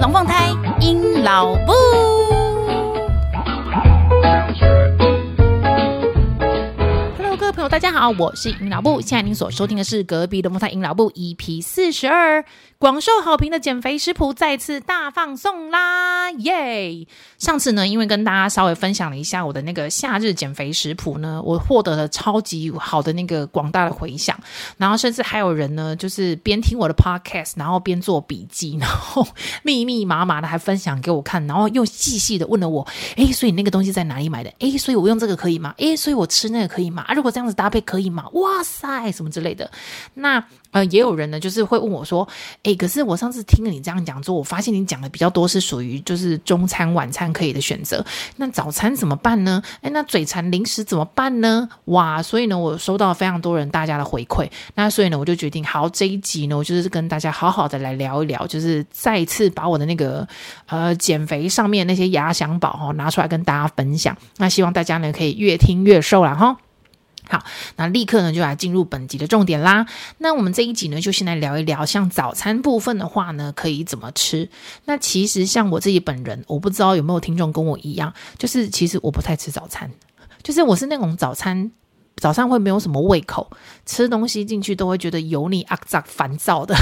龙凤胎鹰老布。Hello，各位朋友，大家好，我是鹰老布。现在您所收听的是隔壁龙凤胎鹰老布 EP 四十二。广受好评的减肥食谱再次大放送啦！耶！上次呢，因为跟大家稍微分享了一下我的那个夏日减肥食谱呢，我获得了超级好的那个广大的回响，然后甚至还有人呢，就是边听我的 podcast，然后边做笔记，然后密密麻麻的还分享给我看，然后又细细的问了我：诶，所以那个东西在哪里买的？诶，所以我用这个可以吗？诶，所以我吃那个可以吗？如果这样子搭配可以吗？哇塞，什么之类的。那呃，也有人呢，就是会问我说：诶，可是我上次听了你这样讲之后，我发现你讲的比较多是属于就是中餐晚餐可以的选择，那早餐怎么办呢？诶，那嘴馋零食怎么办呢？哇，所以呢，我收到非常多人大家的回馈，那所以呢，我就决定，好，这一集呢，我就是跟大家好好的来聊一聊，就是再次把我的那个呃减肥上面那些压箱宝哈拿出来跟大家分享，那希望大家呢可以越听越瘦啦哈。好，那立刻呢就来进入本集的重点啦。那我们这一集呢，就先来聊一聊，像早餐部分的话呢，可以怎么吃？那其实像我自己本人，我不知道有没有听众跟我一样，就是其实我不太吃早餐，就是我是那种早餐早上会没有什么胃口，吃东西进去都会觉得油腻、肮脏、烦躁的。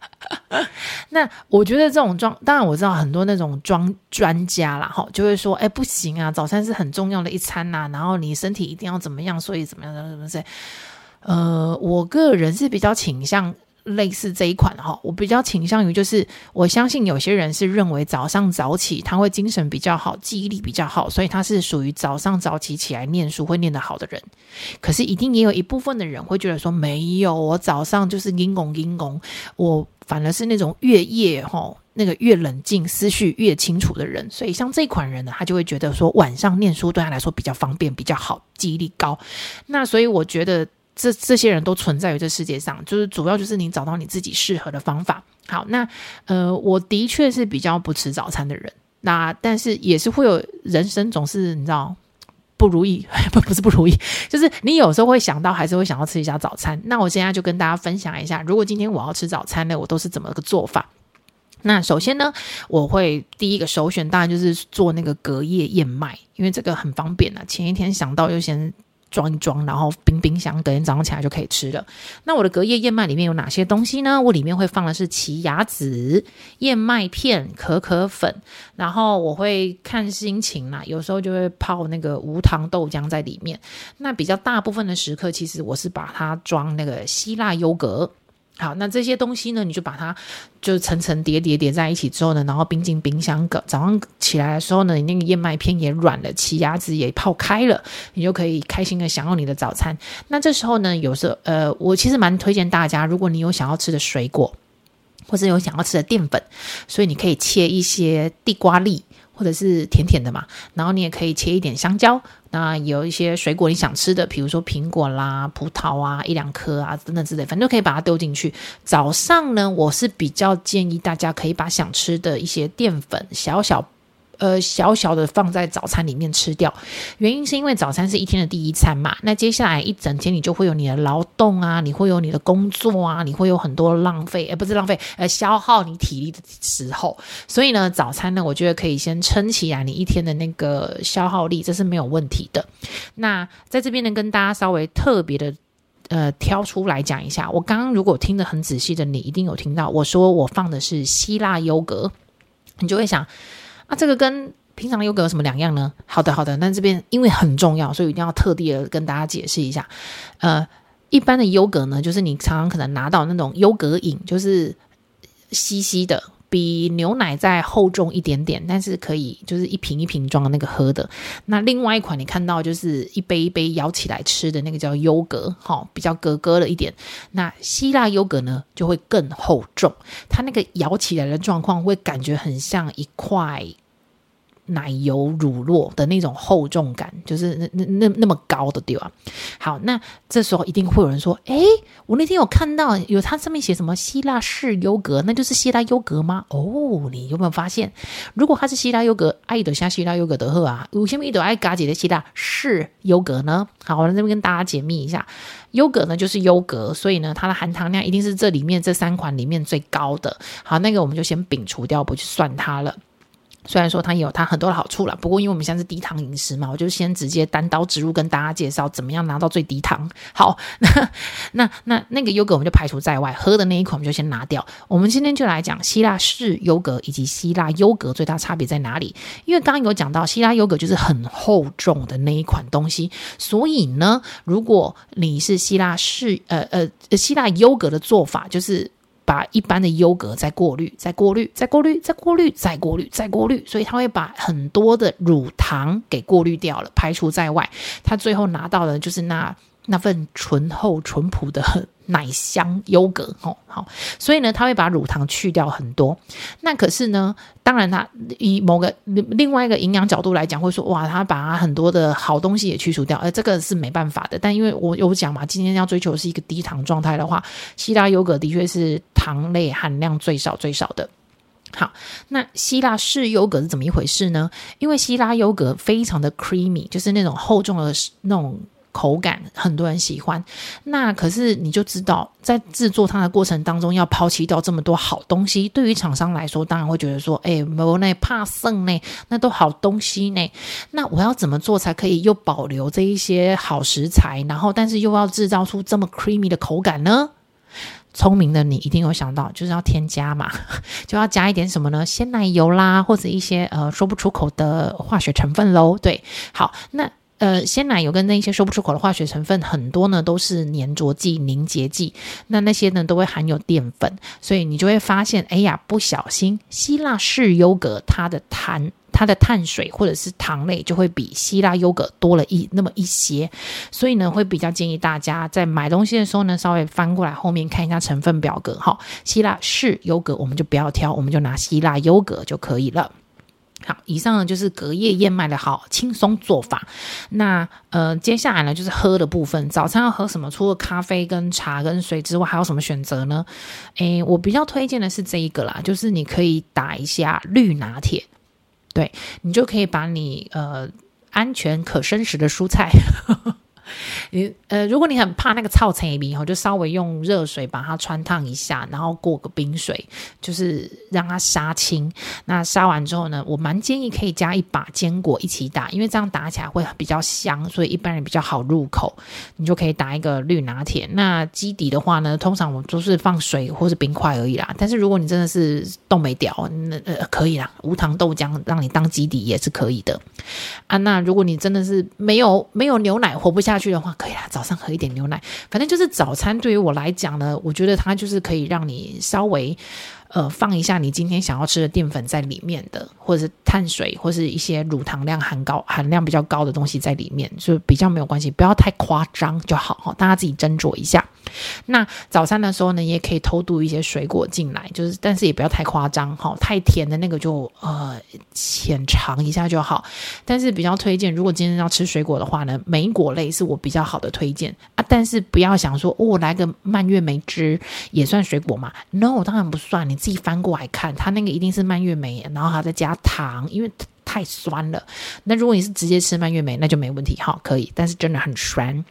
那我觉得这种装，当然我知道很多那种装专家啦，哈，就会说，哎，不行啊，早餐是很重要的一餐呐，然后你身体一定要怎么样，所以怎么样，怎么怎么呃，我个人是比较倾向。类似这一款哈，我比较倾向于就是，我相信有些人是认为早上早起他会精神比较好，记忆力比较好，所以他是属于早上早起起来念书会念得好的人。可是一定也有一部分的人会觉得说，没有，我早上就是阴功阴功，我反而是那种越夜哈那个越冷静，思绪越清楚的人。所以像这款人呢，他就会觉得说晚上念书对他来说比较方便，比较好，记忆力高。那所以我觉得。这这些人都存在于这世界上，就是主要就是你找到你自己适合的方法。好，那呃，我的确是比较不吃早餐的人，那但是也是会有人生总是你知道不如意，不不是不如意，就是你有时候会想到，还是会想要吃一下早餐。那我现在就跟大家分享一下，如果今天我要吃早餐呢，我都是怎么个做法。那首先呢，我会第一个首选当然就是做那个隔夜燕麦，因为这个很方便啊，前一天想到就先。装一装，然后冰冰箱，隔天早上起来就可以吃了。那我的隔夜燕麦里面有哪些东西呢？我里面会放的是奇亚籽、燕麦片、可可粉，然后我会看心情啦，有时候就会泡那个无糖豆浆在里面。那比较大部分的时刻，其实我是把它装那个希腊优格。好，那这些东西呢，你就把它就层层叠叠叠在一起之后呢，然后冰进冰箱。早上起来的时候呢，你那个燕麦片也软了，奇亚籽也泡开了，你就可以开心的享用你的早餐。那这时候呢，有时候呃，我其实蛮推荐大家，如果你有想要吃的水果，或者有想要吃的淀粉，所以你可以切一些地瓜粒。或者是甜甜的嘛，然后你也可以切一点香蕉，那有一些水果你想吃的，比如说苹果啦、葡萄啊，一两颗啊等等之类，反正都可以把它丢进去。早上呢，我是比较建议大家可以把想吃的一些淀粉小小。呃，小小的放在早餐里面吃掉，原因是因为早餐是一天的第一餐嘛。那接下来一整天你就会有你的劳动啊，你会有你的工作啊，你会有很多浪费，呃，不是浪费，呃，消耗你体力的时候。所以呢，早餐呢，我觉得可以先撑起来你一天的那个消耗力，这是没有问题的。那在这边呢，跟大家稍微特别的呃挑出来讲一下。我刚刚如果听得很仔细的，你一定有听到我说我放的是希腊优格，你就会想。那、啊、这个跟平常优格有什么两样呢？好的，好的。那这边因为很重要，所以一定要特地的跟大家解释一下。呃，一般的优格呢，就是你常常可能拿到那种优格饮，就是稀稀的，比牛奶再厚重一点点，但是可以就是一瓶一瓶装的那个喝的。那另外一款你看到就是一杯一杯舀起来吃的那个叫优格，哈，比较格格了一点。那希腊优格呢就会更厚重，它那个舀起来的状况会感觉很像一块。奶油乳酪的那种厚重感，就是那那那那么高的对吧？好，那这时候一定会有人说，诶，我那天有看到有它上面写什么希腊式优格，那就是希腊优格吗？哦，你有没有发现，如果它是希腊优格，爱的像希腊优格的贺啊，为什么一朵爱嘎姐的希腊式优格呢？好，我在这边跟大家解密一下，优格呢就是优格，所以呢它的含糖量一定是这里面这三款里面最高的。好，那个我们就先摒除掉，不去算它了。虽然说它也有它很多的好处啦，不过因为我们现在是低糖饮食嘛，我就先直接单刀直入跟大家介绍怎么样拿到最低糖。好，那 那那那个优格我们就排除在外，喝的那一款我们就先拿掉。我们今天就来讲希腊式优格以及希腊优格最大差别在哪里？因为刚刚有讲到希腊优格就是很厚重的那一款东西，所以呢，如果你是希腊式呃呃希腊优格的做法就是。把一般的优格再过滤，再过滤，再过滤，再过滤，再过滤，再过滤，所以它会把很多的乳糖给过滤掉了，排除在外。它最后拿到的就是那那份醇厚淳朴的奶香优格，哦，好，所以呢，它会把乳糖去掉很多。那可是呢，当然它以某个另外一个营养角度来讲，会说哇，它把很多的好东西也去除掉，而这个是没办法的。但因为我有讲嘛，今天要追求是一个低糖状态的话，希腊优格的确是糖类含量最少最少的。好，那希腊式优格是怎么一回事呢？因为希腊优格非常的 creamy，就是那种厚重的那种。口感很多人喜欢，那可是你就知道，在制作它的过程当中，要抛弃掉这么多好东西，对于厂商来说，当然会觉得说，哎，没那怕剩呢，那都好东西呢，那我要怎么做才可以又保留这一些好食材，然后但是又要制造出这么 creamy 的口感呢？聪明的你一定有想到，就是要添加嘛，就要加一点什么呢？鲜奶油啦，或者一些呃说不出口的化学成分喽。对，好，那。呃，鲜奶油跟那些说不出口的化学成分很多呢，都是粘着剂、凝结剂。那那些呢，都会含有淀粉，所以你就会发现，哎呀，不小心希腊式优格它的碳、它的碳水或者是糖类就会比希腊优格多了一那么一些。所以呢，会比较建议大家在买东西的时候呢，稍微翻过来后面看一下成分表格。哈，希腊式优格我们就不要挑，我们就拿希腊优格就可以了。好，以上呢就是隔夜燕麦的好轻松做法。那呃，接下来呢就是喝的部分。早餐要喝什么？除了咖啡跟茶跟水之外，还有什么选择呢？诶，我比较推荐的是这一个啦，就是你可以打一下绿拿铁，对，你就可以把你呃安全可生食的蔬菜。你呃，如果你很怕那个臭青米，就稍微用热水把它穿烫一下，然后过个冰水，就是让它杀青。那杀完之后呢，我蛮建议可以加一把坚果一起打，因为这样打起来会比较香，所以一般人比较好入口。你就可以打一个绿拿铁。那基底的话呢，通常我们都是放水或是冰块而已啦。但是如果你真的是冻没掉，那呃可以啦，无糖豆浆让你当基底也是可以的啊。那如果你真的是没有没有牛奶活不下去的话，可以啦，早上喝一点牛奶，反正就是早餐。对于我来讲呢，我觉得它就是可以让你稍微。呃，放一下你今天想要吃的淀粉在里面的，或者是碳水，或是一些乳糖量含高、含量比较高的东西在里面，就比较没有关系，不要太夸张就好哈。大家自己斟酌一下。那早餐的时候呢，也可以偷渡一些水果进来，就是但是也不要太夸张哈，太甜的那个就呃浅尝一下就好。但是比较推荐，如果今天要吃水果的话呢，莓果类是我比较好的推荐。但是不要想说哦，来个蔓越莓汁也算水果嘛？No，当然不算你。自己翻过来看，它那个一定是蔓越莓，然后还再加糖，因为太酸了。那如果你是直接吃蔓越莓，那就没问题，哈，可以。但是真的很酸。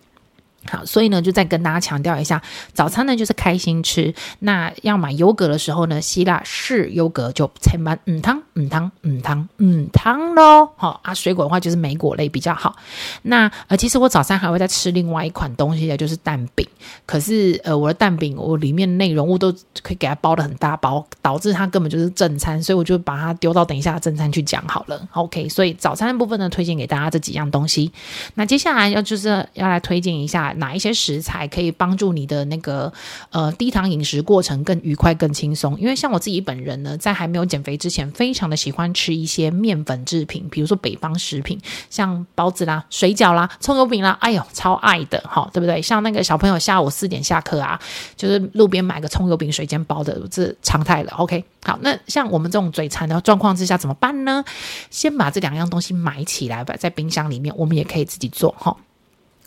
好，所以呢，就再跟大家强调一下，早餐呢就是开心吃。那要买优格的时候呢，希腊式优格就千万嗯汤嗯汤嗯汤嗯汤喽。好啊，水果的话就是莓果类比较好。那呃，其实我早餐还会再吃另外一款东西的，就是蛋饼。可是呃，我的蛋饼我里面内容物都可以给它包的很大包，导致它根本就是正餐，所以我就把它丢到等一下正餐去讲好了。OK，所以早餐的部分呢，推荐给大家这几样东西。那接下来要就是要来推荐一下。哪一些食材可以帮助你的那个呃低糖饮食过程更愉快、更轻松。因为像我自己本人呢，在还没有减肥之前，非常的喜欢吃一些面粉制品，比如说北方食品，像包子啦、水饺啦、葱油饼啦，哎呦，超爱的哈，对不对？像那个小朋友下午四点下课啊，就是路边买个葱油饼、水煎包的，这常态了。OK，好，那像我们这种嘴馋的状况之下怎么办呢？先把这两样东西买起来吧，在冰箱里面，我们也可以自己做哈。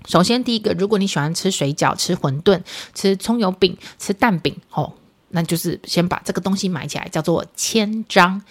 首先，第一个，如果你喜欢吃水饺、吃馄饨、吃葱油饼、吃蛋饼，哦，那就是先把这个东西买起来，叫做千张，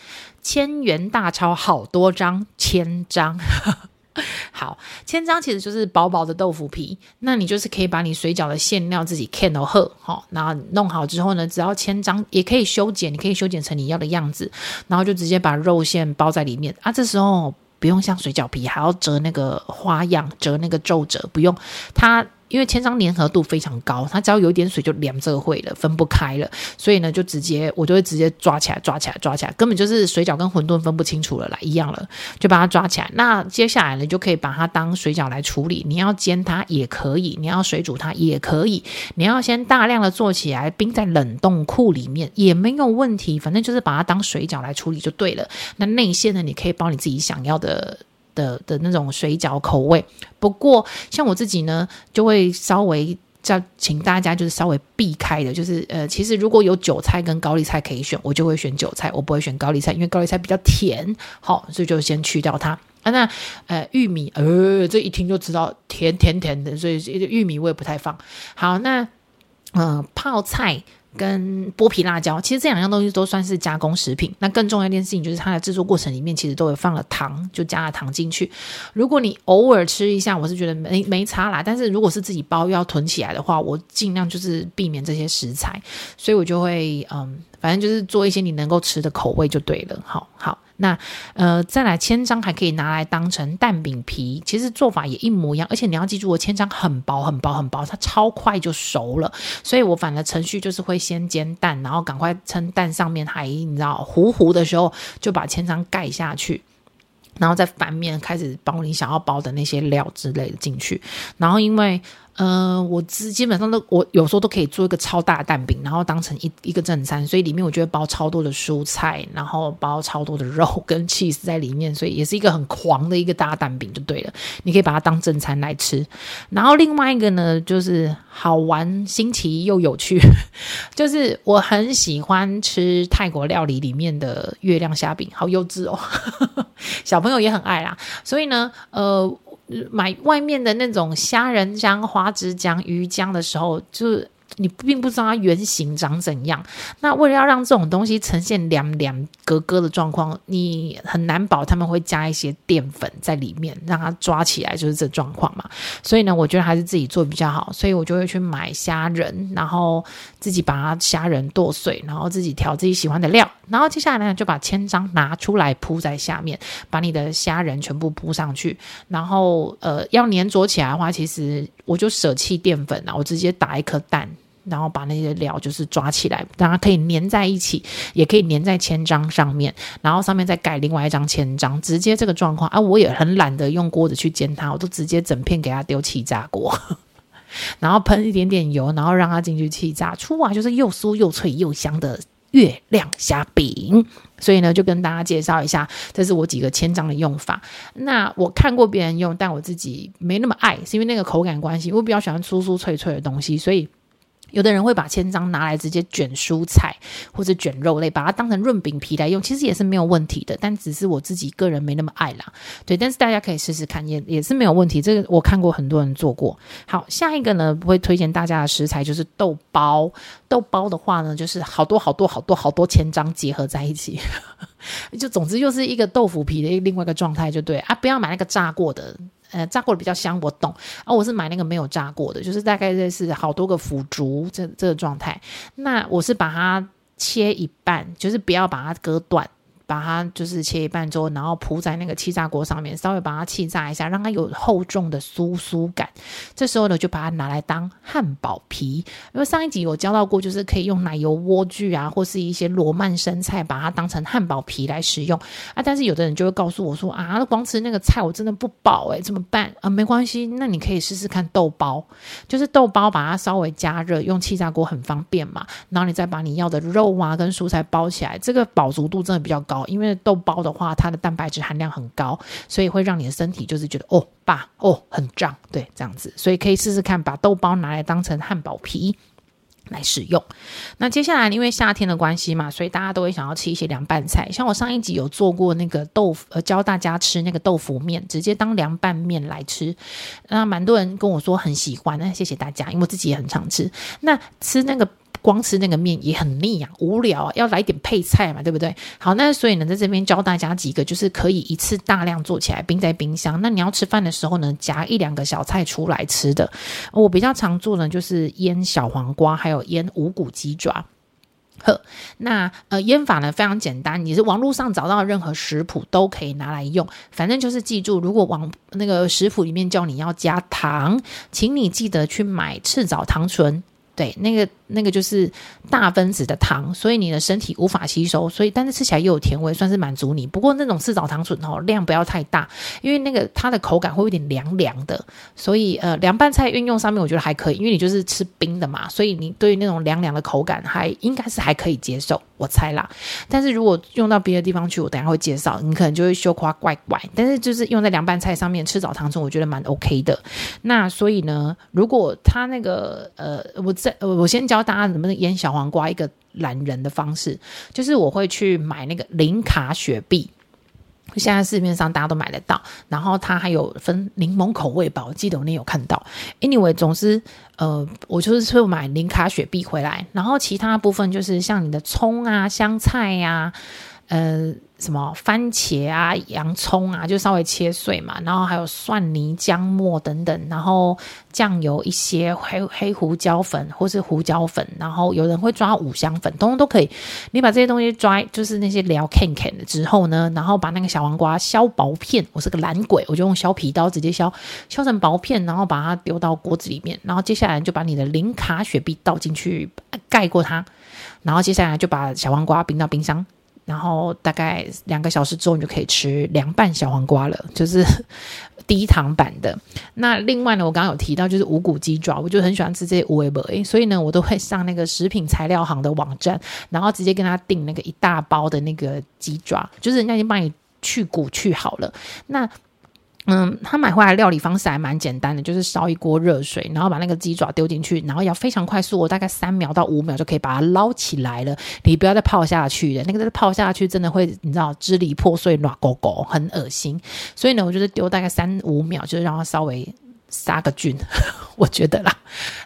千元大钞好多张，千张。好，千张其实就是薄薄的豆腐皮，那你就是可以把你水饺的馅料自己 can 都喝，好，然后弄好之后呢，只要千张也可以修剪，你可以修剪成你要的样子，然后就直接把肉馅包在里面啊，这时候。不用像水饺皮还要折那个花样，折那个皱褶，不用它。因为千张粘合度非常高，它只要有一点水就粘这会了，分不开了。所以呢，就直接我就会直接抓起来，抓起来，抓起来，根本就是水饺跟馄饨分不清楚了啦，一样了，就把它抓起来。那接下来呢，就可以把它当水饺来处理。你要煎它也可以，你要水煮它也可以，你要先大量的做起来，冰在冷冻库里面也没有问题。反正就是把它当水饺来处理就对了。那内馅呢，你可以包你自己想要的。的的那种水饺口味，不过像我自己呢，就会稍微叫请大家就是稍微避开的，就是呃，其实如果有韭菜跟高丽菜可以选，我就会选韭菜，我不会选高丽菜，因为高丽菜比较甜，好，所以就先去掉它啊。那呃，玉米呃，这一听就知道甜甜甜的，所以玉米我也不太放。好，那嗯、泡菜。跟剥皮辣椒，其实这两样东西都算是加工食品。那更重要一件事情就是它的制作过程里面其实都有放了糖，就加了糖进去。如果你偶尔吃一下，我是觉得没没差啦。但是如果是自己包要囤起来的话，我尽量就是避免这些食材，所以我就会嗯，反正就是做一些你能够吃的口味就对了。好好。那呃，再来千张还可以拿来当成蛋饼皮，其实做法也一模一样，而且你要记住，我千张很薄很薄很薄，它超快就熟了，所以我反的程序就是会先煎蛋，然后赶快趁蛋上面还你知道糊糊的时候，就把千张盖下去。然后再翻面开始包你想要包的那些料之类的进去，然后因为呃我基基本上都我有时候都可以做一个超大蛋饼，然后当成一一个正餐，所以里面我就会包超多的蔬菜，然后包超多的肉跟 cheese 在里面，所以也是一个很狂的一个大蛋饼就对了，你可以把它当正餐来吃。然后另外一个呢就是好玩新奇又有趣，就是我很喜欢吃泰国料理里面的月亮虾饼，好幼稚哦。小朋友也很爱啦，所以呢，呃，买外面的那种虾仁浆、花枝浆、鱼浆的时候，就。你并不知道它原型长怎样，那为了要让这种东西呈现凉凉格格的状况，你很难保他们会加一些淀粉在里面，让它抓起来就是这状况嘛。所以呢，我觉得还是自己做比较好，所以我就会去买虾仁，然后自己把它虾仁剁碎，然后自己调自己喜欢的料，然后接下来呢，就把千张拿出来铺在下面，把你的虾仁全部铺上去，然后呃要粘着起来的话，其实我就舍弃淀粉了，我直接打一颗蛋。然后把那些料就是抓起来，让它可以粘在一起，也可以粘在千张上面，然后上面再盖另外一张千张，直接这个状况啊，我也很懒得用锅子去煎它，我都直接整片给它丢气炸锅，然后喷一点点油，然后让它进去气炸，出啊就是又酥又脆又香的月亮虾饼。所以呢，就跟大家介绍一下，这是我几个千张的用法。那我看过别人用，但我自己没那么爱，是因为那个口感关系，我比较喜欢酥酥脆脆的东西，所以。有的人会把千张拿来直接卷蔬菜或者卷肉类，把它当成润饼皮来用，其实也是没有问题的。但只是我自己个人没那么爱啦。对，但是大家可以试试看，也也是没有问题。这个我看过很多人做过。好，下一个呢，不会推荐大家的食材就是豆包。豆包的话呢，就是好多好多好多好多千张结合在一起，就总之又是一个豆腐皮的另外一个状态，就对啊，不要买那个炸过的。呃，炸过的比较香，我懂。啊，我是买那个没有炸过的，就是大概这是好多个腐竹这这个状态。那我是把它切一半，就是不要把它割断，把它就是切一半之后，然后铺在那个气炸锅上面，稍微把它气炸一下，让它有厚重的酥酥感。这时候呢，就把它拿来当汉堡皮，因为上一集有教到过，就是可以用奶油莴苣啊，或是一些罗曼生菜，把它当成汉堡皮来使用啊。但是有的人就会告诉我说啊，光吃那个菜我真的不饱诶，怎么办啊？没关系，那你可以试试看豆包，就是豆包把它稍微加热，用气炸锅很方便嘛。然后你再把你要的肉啊跟蔬菜包起来，这个饱足度真的比较高，因为豆包的话，它的蛋白质含量很高，所以会让你的身体就是觉得哦，爸哦很胀，对，这样子，所以可以试试看，把豆包拿来当成汉堡皮来使用。那接下来因为夏天的关系嘛，所以大家都会想要吃一些凉拌菜，像我上一集有做过那个豆腐，呃，教大家吃那个豆腐面，直接当凉拌面来吃，那蛮多人跟我说很喜欢，那谢谢大家，因为我自己也很常吃。那吃那个。光吃那个面也很腻啊，无聊啊，要来点配菜嘛，对不对？好，那所以呢，在这边教大家几个，就是可以一次大量做起来，冰在冰箱。那你要吃饭的时候呢，夹一两个小菜出来吃的。我比较常做呢，就是腌小黄瓜，还有腌无骨鸡爪。呵，那呃腌法呢非常简单，你是网络上找到任何食谱都可以拿来用。反正就是记住，如果网那个食谱里面叫你要加糖，请你记得去买赤藻糖醇。对，那个那个就是大分子的糖，所以你的身体无法吸收，所以但是吃起来又有甜味，算是满足你。不过那种赤藻糖醇哦，量不要太大，因为那个它的口感会有点凉凉的，所以呃凉拌菜运用上面我觉得还可以，因为你就是吃冰的嘛，所以你对于那种凉凉的口感还应该是还可以接受，我猜啦。但是如果用到别的地方去，我等下会介绍，你可能就会羞夸怪怪。但是就是用在凉拌菜上面，赤藻糖醇我觉得蛮 OK 的。那所以呢，如果它那个呃我。我先教大家怎么腌小黄瓜，一个懒人的方式，就是我会去买那个零卡雪碧，现在市面上大家都买得到，然后它还有分柠檬口味吧，我记得我那有看到。Anyway，总之，呃，我就是会买零卡雪碧回来，然后其他部分就是像你的葱啊、香菜呀、啊，呃。什么番茄啊、洋葱啊，就稍微切碎嘛，然后还有蒜泥、姜末等等，然后酱油一些黑黑胡椒粉或是胡椒粉，然后有人会抓五香粉，通通都可以。你把这些东西抓，就是那些料 can can 的之后呢，然后把那个小黄瓜削薄片，我是个懒鬼，我就用削皮刀直接削，削成薄片，然后把它丢到锅子里面，然后接下来就把你的零卡雪碧倒进去，盖过它，然后接下来就把小黄瓜冰到冰箱。然后大概两个小时之后，你就可以吃凉拌小黄瓜了，就是 低糖版的。那另外呢，我刚刚有提到就是无骨鸡爪，我就很喜欢吃这些无为味，所以呢，我都会上那个食品材料行的网站，然后直接跟他订那个一大包的那个鸡爪，就是人家已经帮你去骨去好了。那嗯，他买回来料理方式还蛮简单的，就是烧一锅热水，然后把那个鸡爪丢进去，然后要非常快速，我大概三秒到五秒就可以把它捞起来了。你不要再泡下去了，那个再泡下去真的会，你知道支离破碎、软狗狗，很恶心。所以呢，我就是丢大概三五秒，就是让它稍微。杀个菌，我觉得啦，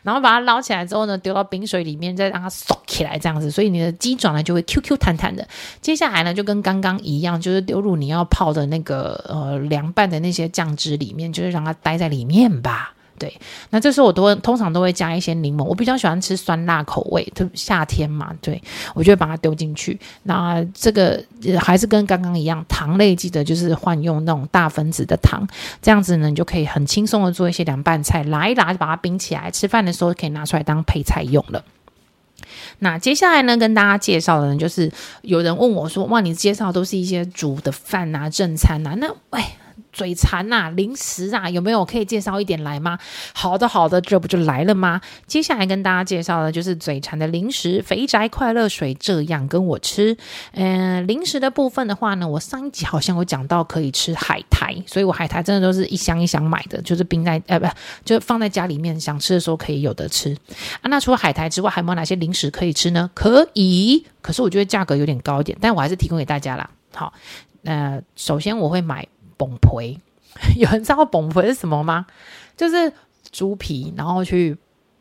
然后把它捞起来之后呢，丢到冰水里面，再让它缩起来，这样子，所以你的鸡爪呢就会 Q Q 弹弹的。接下来呢，就跟刚刚一样，就是丢入你要泡的那个呃凉拌的那些酱汁里面，就是让它待在里面吧。对，那这时候我都会通常都会加一些柠檬，我比较喜欢吃酸辣口味，就夏天嘛，对，我就会把它丢进去。那这个还是跟刚刚一样，糖类记得就是换用那种大分子的糖，这样子呢，你就可以很轻松的做一些凉拌菜，拿一拿就把它冰起来，吃饭的时候可以拿出来当配菜用了。那接下来呢，跟大家介绍的呢，就是有人问我说：“哇，你介绍都是一些煮的饭啊，正餐啊，那哎。”嘴馋呐，零食啊，有没有可以介绍一点来吗？好的，好的，这不就来了吗？接下来跟大家介绍的就是嘴馋的零食，肥宅快乐水，这样跟我吃。嗯、零食的部分的话呢，我上一集好像有讲到可以吃海苔，所以我海苔真的都是一箱一箱买的，就是冰在呃不，就放在家里面，想吃的时候可以有的吃啊。那除了海苔之外，还有没有哪些零食可以吃呢？可以，可是我觉得价格有点高一点，但我还是提供给大家啦。好，呃，首先我会买。崩皮，有人知道崩皮是什么吗？就是猪皮，然后去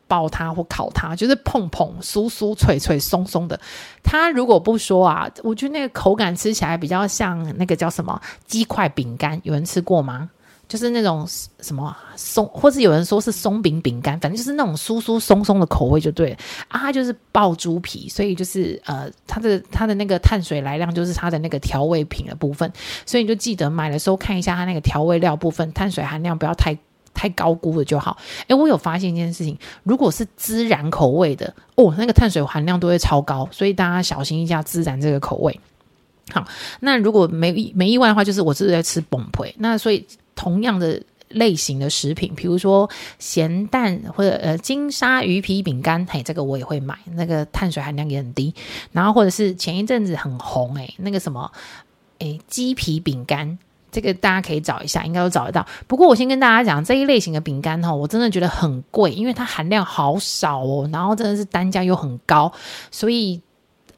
爆它或烤它，就是碰碰酥酥脆脆松松的。它如果不说啊，我觉得那个口感吃起来比较像那个叫什么鸡块饼干。有人吃过吗？就是那种什么松，或者有人说是松饼饼干，反正就是那种酥酥松松的口味就对啊。就是爆猪皮，所以就是呃，它的它的那个碳水来量就是它的那个调味品的部分，所以你就记得买的时候看一下它那个调味料部分，碳水含量不要太太高估了就好。诶，我有发现一件事情，如果是孜然口味的哦，那个碳水含量都会超高，所以大家小心一下孜然这个口味。好，那如果没没意外的话，就是我是在吃崩皮，那所以。同样的类型的食品，比如说咸蛋或者呃金沙鱼皮饼干，嘿，这个我也会买，那个碳水含量也很低。然后或者是前一阵子很红诶，那个什么诶鸡皮饼干，这个大家可以找一下，应该都找得到。不过我先跟大家讲这一类型的饼干哈，我真的觉得很贵，因为它含量好少哦，然后真的是单价又很高，所以。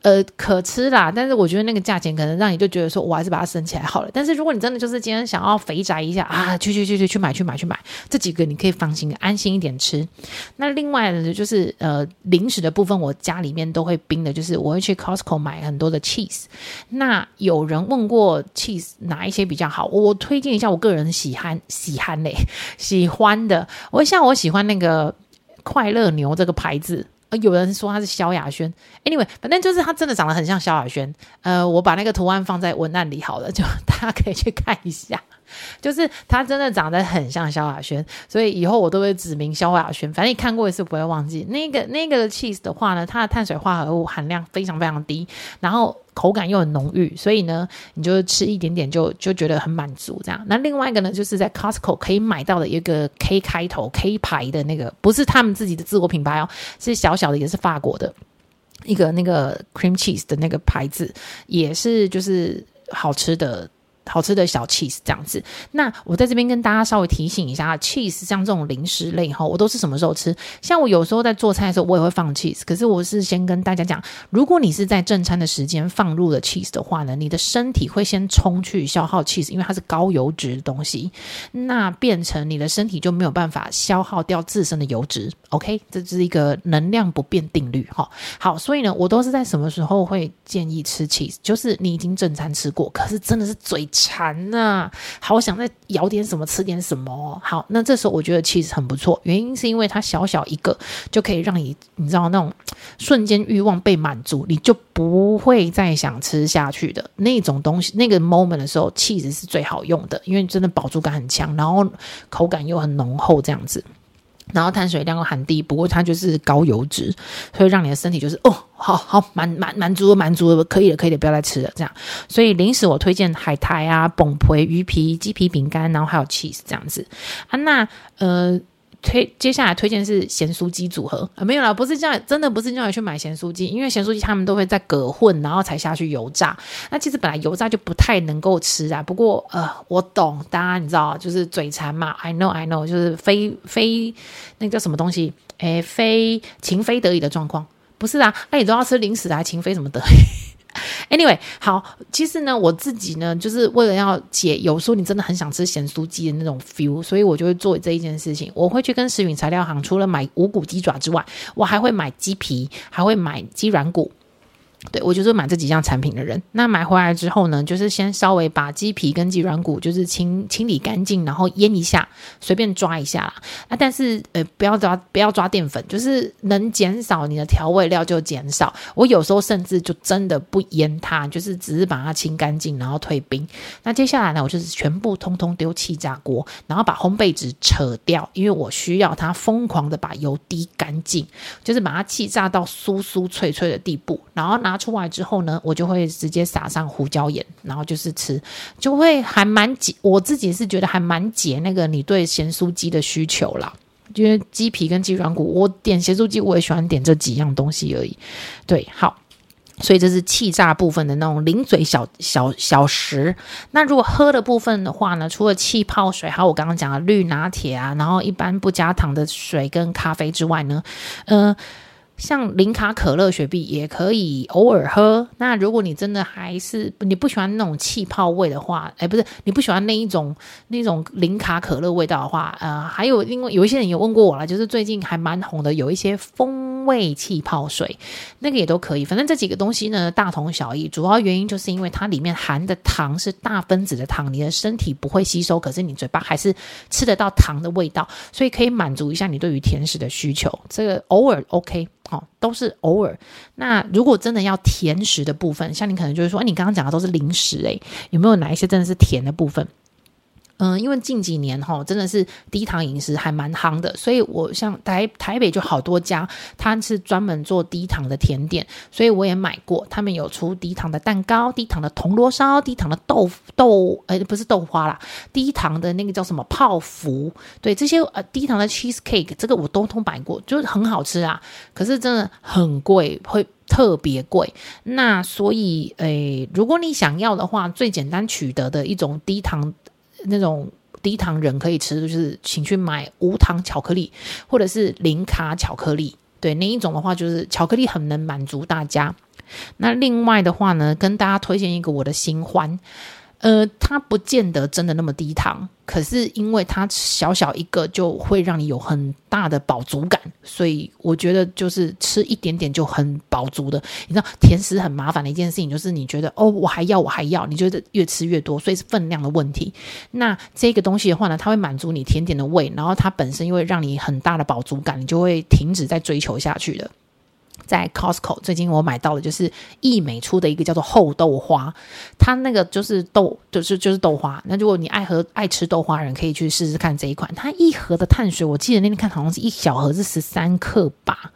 呃，可吃啦，但是我觉得那个价钱可能让你就觉得说，我还是把它省起来好了。但是如果你真的就是今天想要肥宅一下啊，去去去去去买去买去买，这几个你可以放心安心一点吃。那另外呢，就是呃零食的部分，我家里面都会冰的，就是我会去 Costco 买很多的 cheese。那有人问过 cheese 哪一些比较好，我推荐一下我个人喜欢喜欢嘞喜欢的，我像我喜欢那个快乐牛这个牌子。呃，有人说他是萧亚轩，anyway，反正就是他真的长得很像萧亚轩。呃，我把那个图案放在文案里好了，就大家可以去看一下。就是它真的长得很像萧亚轩，所以以后我都会指名萧亚轩。反正你看过一次不会忘记。那个那个 cheese 的话呢，它的碳水化合物含量非常非常低，然后口感又很浓郁，所以呢，你就吃一点点就就觉得很满足这样。那另外一个呢，就是在 Costco 可以买到的一个 K 开头 K 牌的那个，不是他们自己的自我品牌哦，是小小的，也是法国的一个那个 cream cheese 的那个牌子，也是就是好吃的。好吃的小 cheese 这样子，那我在这边跟大家稍微提醒一下，cheese 像这种零食类哈，我都是什么时候吃？像我有时候在做菜的时候，我也会放 cheese。可是我是先跟大家讲，如果你是在正餐的时间放入了 cheese 的话呢，你的身体会先冲去消耗 cheese，因为它是高油脂的东西，那变成你的身体就没有办法消耗掉自身的油脂。OK，这是一个能量不变定律哈。好，所以呢，我都是在什么时候会建议吃 cheese？就是你已经正餐吃过，可是真的是嘴。馋呐、好想再咬点什么，吃点什么。好，那这时候我觉得其实很不错，原因是因为它小小一个就可以让你，你知道那种瞬间欲望被满足，你就不会再想吃下去的那种东西。那个 moment 的时候，起司是最好用的，因为真的饱足感很强，然后口感又很浓厚，这样子。然后碳水量又很低，不过它就是高油脂，所以让你的身体就是哦，好好满满满足了，满足了，可以了，可以了，不要再吃了，这样。所以零食我推荐海苔啊、崩皮、鱼皮、鸡皮饼干，然后还有 cheese 这样子啊。那呃。推接下来推荐是咸酥鸡组合啊，没有啦，不是这样，真的不是叫你去买咸酥鸡，因为咸酥鸡他们都会在隔混，然后才下去油炸。那其实本来油炸就不太能够吃啊。不过呃，我懂，大家你知道，就是嘴馋嘛，I know I know，就是非非那个叫什么东西，诶，非情非得已的状况，不是啊？那你都要吃零食啊，情非什么得已？Anyway，好，其实呢，我自己呢，就是为了要解，有时候你真的很想吃咸酥鸡的那种 feel，所以我就会做这一件事情。我会去跟食品材料行，除了买无骨鸡爪之外，我还会买鸡皮，还会买鸡软骨。对，我就是买这几样产品的人。那买回来之后呢，就是先稍微把鸡皮跟鸡软骨就是清清理干净，然后腌一下，随便抓一下啦。啊，但是呃，不要抓不要抓淀粉，就是能减少你的调味料就减少。我有时候甚至就真的不腌它，就是只是把它清干净，然后退冰。那接下来呢，我就是全部通通丢气炸锅，然后把烘焙纸扯掉，因为我需要它疯狂的把油滴干净，就是把它气炸到酥酥脆脆的地步，然后拿。出来之后呢，我就会直接撒上胡椒盐，然后就是吃，就会还蛮解。我自己是觉得还蛮解那个你对咸酥鸡的需求啦，因为鸡皮跟鸡软骨，我点咸酥鸡我也喜欢点这几样东西而已。对，好，所以这是气炸部分的那种零嘴小小小食。那如果喝的部分的话呢，除了气泡水，还有我刚刚讲的绿拿铁啊，然后一般不加糖的水跟咖啡之外呢，嗯、像零卡可乐、雪碧也可以偶尔喝。那如果你真的还是你不喜欢那种气泡味的话，哎，不是你不喜欢那一种那种零卡可乐味道的话，呃，还有另外有一些人有问过我了，就是最近还蛮红的，有一些风味气泡水，那个也都可以。反正这几个东西呢，大同小异。主要原因就是因为它里面含的糖是大分子的糖，你的身体不会吸收，可是你嘴巴还是吃得到糖的味道，所以可以满足一下你对于甜食的需求。这个偶尔 OK。哦，都是偶尔。那如果真的要甜食的部分，像你可能就是说，哎，你刚刚讲的都是零食，诶，有没有哪一些真的是甜的部分？嗯，因为近几年哈，真的是低糖饮食还蛮夯的，所以我像台台北就好多家，它是专门做低糖的甜点，所以我也买过。他们有出低糖的蛋糕、低糖的铜锣烧、低糖的豆豆，呃，不是豆花啦，低糖的那个叫什么泡芙？对，这些呃低糖的 cheese cake，这个我都通买过，就是很好吃啊。可是真的很贵，会特别贵。那所以，诶，如果你想要的话，最简单取得的一种低糖。那种低糖人可以吃，就是请去买无糖巧克力，或者是零卡巧克力。对，那一种的话，就是巧克力很能满足大家。那另外的话呢，跟大家推荐一个我的新欢。呃，它不见得真的那么低糖，可是因为它小小一个就会让你有很大的饱足感，所以我觉得就是吃一点点就很饱足的。你知道，甜食很麻烦的一件事情，就是你觉得哦，我还要，我还要，你觉得越吃越多，所以是分量的问题。那这个东西的话呢，它会满足你甜点的胃，然后它本身又会让你很大的饱足感，你就会停止再追求下去的。在 Costco 最近我买到的就是义美出的一个叫做厚豆花，它那个就是豆，就是就是豆花。那如果你爱喝爱吃豆花的人，可以去试试看这一款。它一盒的碳水，我记得那天看好像是一小盒是十三克吧，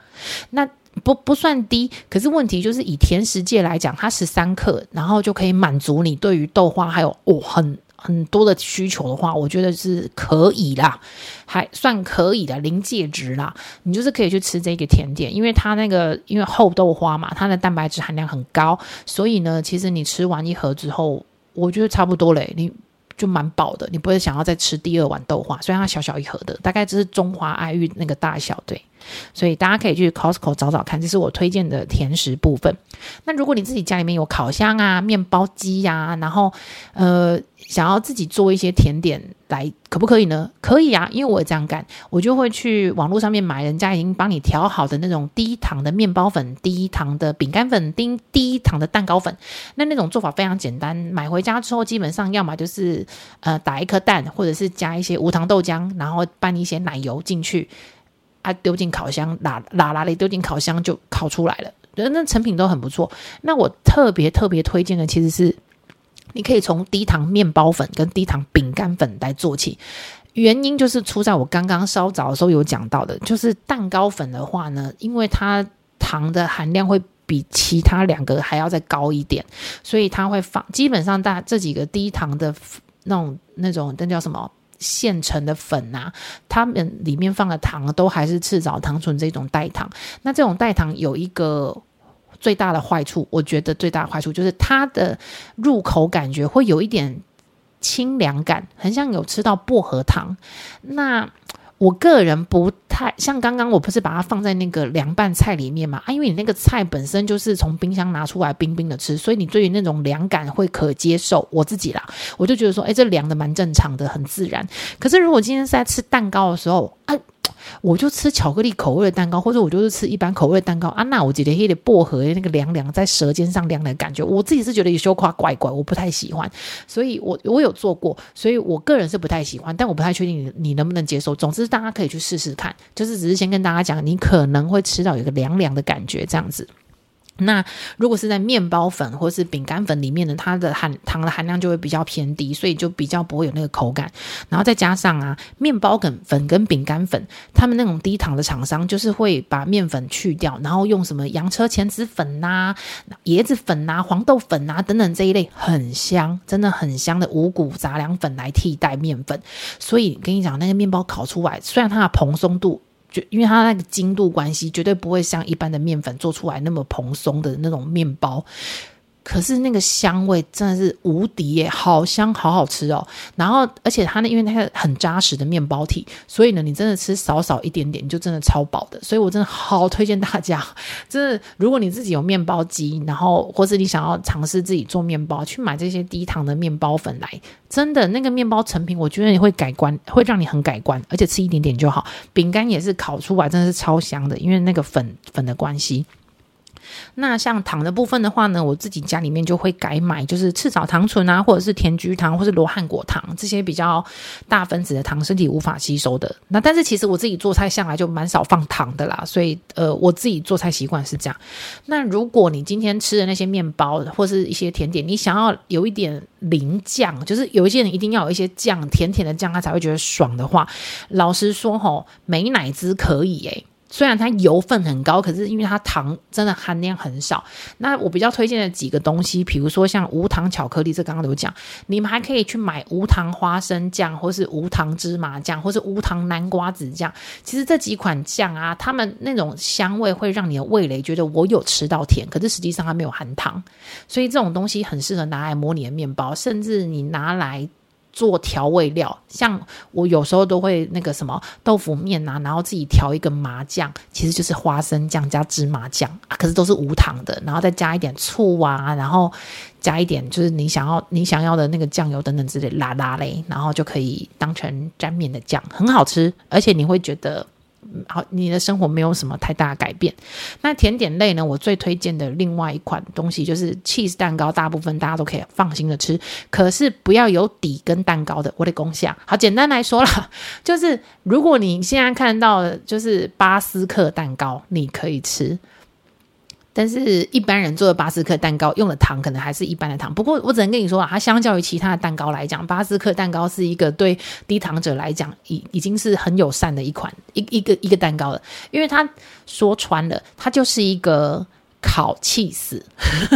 那不不算低。可是问题就是以甜食界来讲，它十三克，然后就可以满足你对于豆花还有哦很。很多的需求的话，我觉得是可以啦，还算可以的临界值啦。你就是可以去吃这个甜点，因为它那个因为厚豆花嘛，它的蛋白质含量很高，所以呢，其实你吃完一盒之后，我觉得差不多嘞，你就蛮饱的，你不会想要再吃第二碗豆花。虽然它小小一盒的，大概只是中华爱玉那个大小，对。所以大家可以去 Costco 找找看，这是我推荐的甜食部分。那如果你自己家里面有烤箱啊、面包机呀、然后呃想要自己做一些甜点来，可不可以呢？可以啊，因为我也这样干，我就会去网络上面买人家已经帮你调好的那种低糖的面包粉、低糖的饼干粉、低低糖的蛋糕粉。那那种做法非常简单，买回家之后基本上要么就是呃打一颗蛋，或者是加一些无糖豆浆，然后拌一些奶油进去。啊，丢进烤箱，拉拉拉的丢进烤箱就烤出来了，那成品都很不错。那我特别特别推荐的其实是，你可以从低糖面包粉跟低糖饼干粉来做起。原因就是出在我刚刚稍早的时候有讲到的，就是蛋糕粉的话呢，因为它糖的含量会比其他两个还要再高一点，所以它会放基本上大这几个低糖的那种那种那叫什么？现成的粉啊，他们里面放的糖都还是赤藻糖醇这种代糖。那这种代糖有一个最大的坏处，我觉得最大的坏处就是它的入口感觉会有一点清凉感，很像有吃到薄荷糖。那我个人不太像刚刚，我不是把它放在那个凉拌菜里面嘛？啊，因为你那个菜本身就是从冰箱拿出来冰冰的吃，所以你对于那种凉感会可接受。我自己啦，我就觉得说，哎，这凉的蛮正常的，很自然。可是如果今天是在吃蛋糕的时候，啊。我就吃巧克力口味的蛋糕，或者我就是吃一般口味的蛋糕啊。那我觉得有点薄荷那个凉凉在舌尖上凉的感觉，我自己是觉得有羞夸怪怪，我不太喜欢。所以我我有做过，所以我个人是不太喜欢，但我不太确定你你能不能接受。总之，大家可以去试试看，就是只是先跟大家讲，你可能会吃到有一个凉凉的感觉这样子。那如果是在面包粉或是饼干粉里面呢，它的含糖的含量就会比较偏低，所以就比较不会有那个口感。然后再加上啊，面包粉粉跟饼干粉，他们那种低糖的厂商就是会把面粉去掉，然后用什么洋车前子粉呐、椰子粉呐、黄豆粉呐、等等这一类很香，真的很香的五谷杂粮粉来替代面粉。所以跟你讲，那个面包烤出来，虽然它的蓬松度。就因为它那个精度关系，绝对不会像一般的面粉做出来那么蓬松的那种面包。可是那个香味真的是无敌耶，好香，好好吃哦。然后，而且它呢，因为那个很扎实的面包体，所以呢，你真的吃少少一点点，就真的超饱的。所以我真的好推荐大家，真的，如果你自己有面包机，然后或是你想要尝试自己做面包，去买这些低糖的面包粉来，真的那个面包成品，我觉得你会改观，会让你很改观，而且吃一点点就好。饼干也是烤出来真的是超香的，因为那个粉粉的关系。那像糖的部分的话呢，我自己家里面就会改买，就是赤藻糖醇啊，或者是甜菊糖，或是罗汉果糖这些比较大分子的糖，身体无法吸收的。那但是其实我自己做菜向来就蛮少放糖的啦，所以呃，我自己做菜习惯是这样。那如果你今天吃的那些面包或是一些甜点，你想要有一点淋酱，就是有一些人一定要有一些酱，甜甜的酱，他才会觉得爽的话，老实说吼，美乃滋可以诶、虽然它油分很高，可是因为它糖真的含量很少。那我比较推荐的几个东西，比如说像无糖巧克力，这刚刚有讲，你们还可以去买无糖花生酱，或是无糖芝麻酱，或是无糖南瓜子酱。其实这几款酱啊，它们那种香味会让你的味蕾觉得我有吃到甜，可是实际上它没有含糖，所以这种东西很适合拿来模拟的面包，甚至你拿来。做调味料，像我有时候都会那个什么豆腐面啊，然后自己调一个麻酱，其实就是花生酱加芝麻酱啊，可是都是无糖的，然后再加一点醋啊，然后加一点就是你想要你想要的那个酱油等等之类拉拉嘞，然后就可以当成沾面的酱，很好吃，而且你会觉得。好，你的生活没有什么太大的改变。那甜点类呢？我最推荐的另外一款东西就是 cheese 蛋糕，大部分大家都可以放心的吃，可是不要有底跟蛋糕的。我的功效，好简单来说啦，就是如果你现在看到的就是巴斯克蛋糕，你可以吃。但是一般人做的巴斯克蛋糕用的糖可能还是一般的糖，不过我只能跟你说啊，它相较于其他的蛋糕来讲，巴斯克蛋糕是一个对低糖者来讲已已经是很友善的一款一一个一个蛋糕了，因为它说穿了，它就是一个。烤 cheese，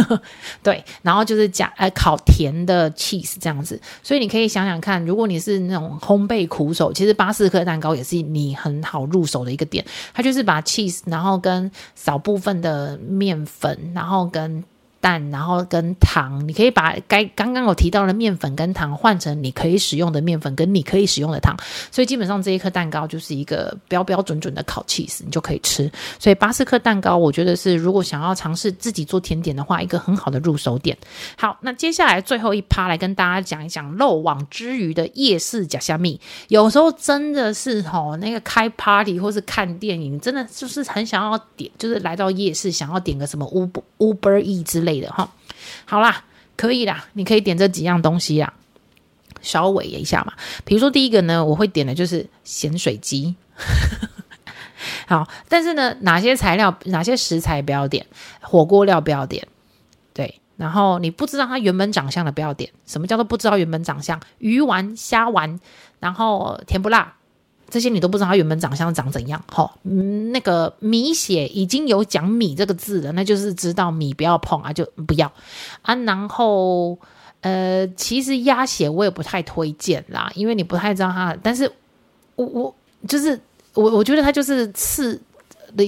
对，然后就是加呃烤甜的 cheese 这样子，所以你可以想想看，如果你是那种烘焙苦手，其实巴斯克蛋糕也是你很好入手的一个点，它就是把 cheese，然后跟少部分的面粉，然后跟。蛋，然后跟糖，你可以把该刚刚我提到的面粉跟糖换成你可以使用的面粉跟你可以使用的糖，所以基本上这一颗蛋糕就是一个标标准准的烤 cheese，你就可以吃。所以巴斯克蛋糕，我觉得是如果想要尝试自己做甜点的话，一个很好的入手点。好，那接下来最后一趴来跟大家讲一讲漏网之鱼的夜市假虾米。有时候真的是吼，那个开 party 或是看电影，真的就是很想要点，就是来到夜市想要点个什么 Uber Uber E 之类的哈，好啦，可以啦，你可以点这几样东西啦，稍微一下嘛。比如说第一个呢，我会点的就是咸水鸡。好，但是呢，哪些材料、哪些食材不要点？火锅料不要点。对，然后你不知道它原本长相的不要点。什么叫做不知道原本长相？鱼丸、虾丸，然后甜不辣。这些你都不知道他原本长相长怎样，齁，嗯，那个米血已经有讲米这个字了，那就是知道米不要碰啊，就不要啊。然后，呃，其实鸭血我也不太推荐啦，因为你不太知道它，但是我我就是我我觉得它就是刺。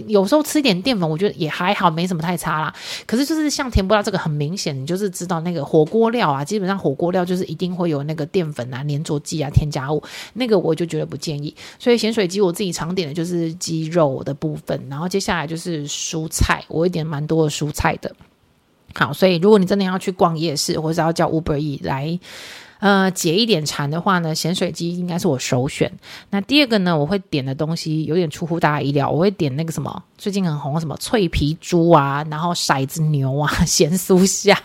有时候吃一点淀粉，我觉得也还好，没什么太差啦。可是就是像甜不辣这个，很明显，你就是知道那个火锅料啊，基本上火锅料就是一定会有那个淀粉啊、粘着剂啊、添加物，那个我就觉得不建议。所以咸水鸡我自己常点的就是鸡肉的部分，然后接下来就是蔬菜，我会点蛮多的蔬菜的。好，所以如果你真的要去逛夜市，或者要叫 Uber E 来。呃，解一点馋的话呢，咸水鸡应该是我首选。那第二个呢，我会点的东西有点出乎大家意料，我会点那个什么最近很红什么脆皮猪啊，然后骰子牛啊，咸酥虾，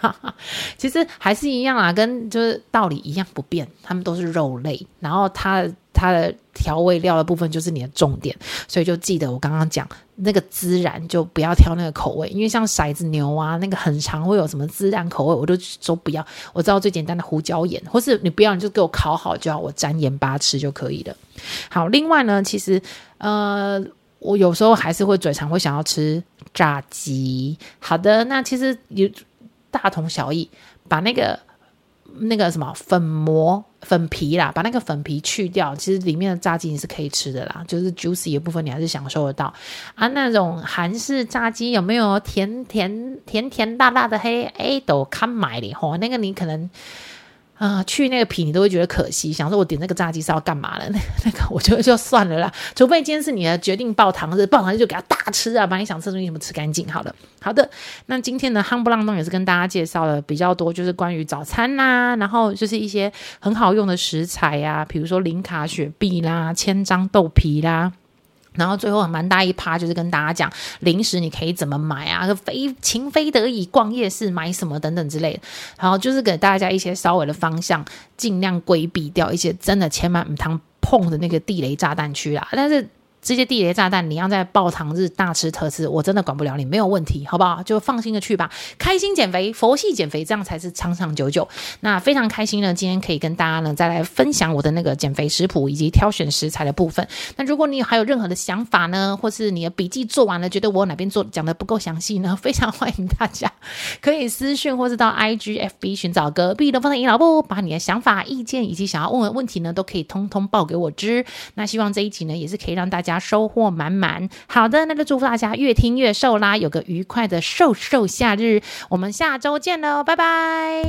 其实还是一样啊，跟就是道理一样不变，他们都是肉类，然后它。它的调味料的部分就是你的重点，所以就记得我刚刚讲那个孜然，就不要挑那个口味，因为像骰子牛啊，那个很常会有什么孜然口味，我就说不要。我知道最简单的胡椒盐，或是你不要，你就给我烤好就好，我沾盐巴吃就可以了。好，另外呢，其实呃，我有时候还是会嘴馋，会想要吃炸鸡。好的，那其实也大同小异，把那个。那个什么粉膜、粉皮啦，把那个粉皮去掉，其实里面的炸鸡你是可以吃的啦，就是 juicy 的部分你还是享受得到啊。那种韩式炸鸡有没有甜甜甜甜辣辣的黑？哎，都看买的吼，那个你可能。啊、去那个皮你都会觉得可惜，想说我点那个炸鸡是要干嘛的？那 那个我觉得就算了啦，除非今天是你的决定爆糖日，爆糖日就给他大吃啊，把你想吃的东西什么吃干净。好了，好的，那今天呢，夯不啷当也是跟大家介绍了比较多，就是关于早餐呐、啊，然后就是一些很好用的食材呀、啊，比如说零卡雪碧啦、千张豆皮啦。然后最后蛮大一趴，就是跟大家讲零食你可以怎么买啊，非情非得已逛夜市买什么等等之类的。然后就是给大家一些稍微的方向，尽量规避掉一些真的千万唔能碰的那个地雷炸弹区啦。但是。这些地雷炸弹，你要在爆糖日大吃特吃，我真的管不了你，没有问题，好不好？就放心的去吧，开心减肥，佛系减肥，这样才是长长久久。那非常开心呢，今天可以跟大家呢再来分享我的那个减肥食谱以及挑选食材的部分。那如果你还有任何的想法呢，或是你的笔记做完了，觉得我哪边做讲的不够详细呢，非常欢迎大家可以私讯或是到 IGFB 寻找隔壁的方的营老布，把你的想法、意见以及想要问的问题呢，都可以通通报给我知。那希望这一集呢，也是可以让大家收获满满，好的，那就祝福大家越听越瘦啦，有个愉快的瘦瘦夏日，我们下周见喽，拜拜。